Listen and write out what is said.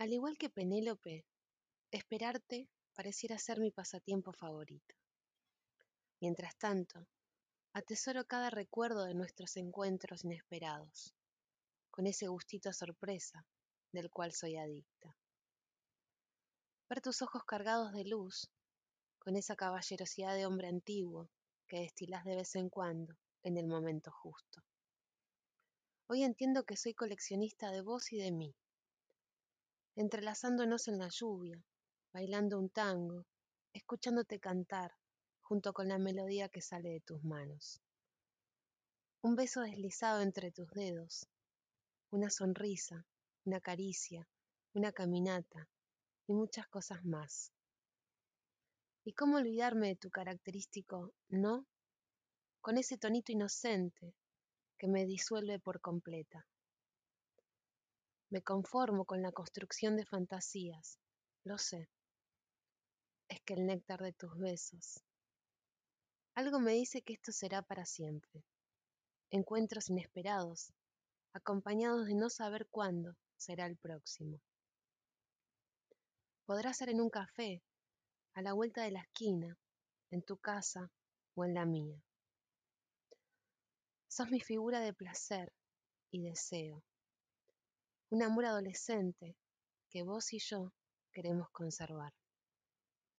Al igual que Penélope, esperarte pareciera ser mi pasatiempo favorito. Mientras tanto, atesoro cada recuerdo de nuestros encuentros inesperados, con ese gustito a sorpresa del cual soy adicta. Ver tus ojos cargados de luz, con esa caballerosidad de hombre antiguo que destilas de vez en cuando en el momento justo. Hoy entiendo que soy coleccionista de vos y de mí, entrelazándonos en la lluvia, bailando un tango, escuchándote cantar junto con la melodía que sale de tus manos. Un beso deslizado entre tus dedos, una sonrisa, una caricia, una caminata y muchas cosas más. ¿Y cómo olvidarme de tu característico no? Con ese tonito inocente que me disuelve por completa. Me conformo con la construcción de fantasías, lo sé. Es que el néctar de tus besos. Algo me dice que esto será para siempre. Encuentros inesperados, acompañados de no saber cuándo será el próximo. Podrá ser en un café, a la vuelta de la esquina, en tu casa o en la mía. Sos mi figura de placer y deseo, un amor adolescente que vos y yo queremos conservar.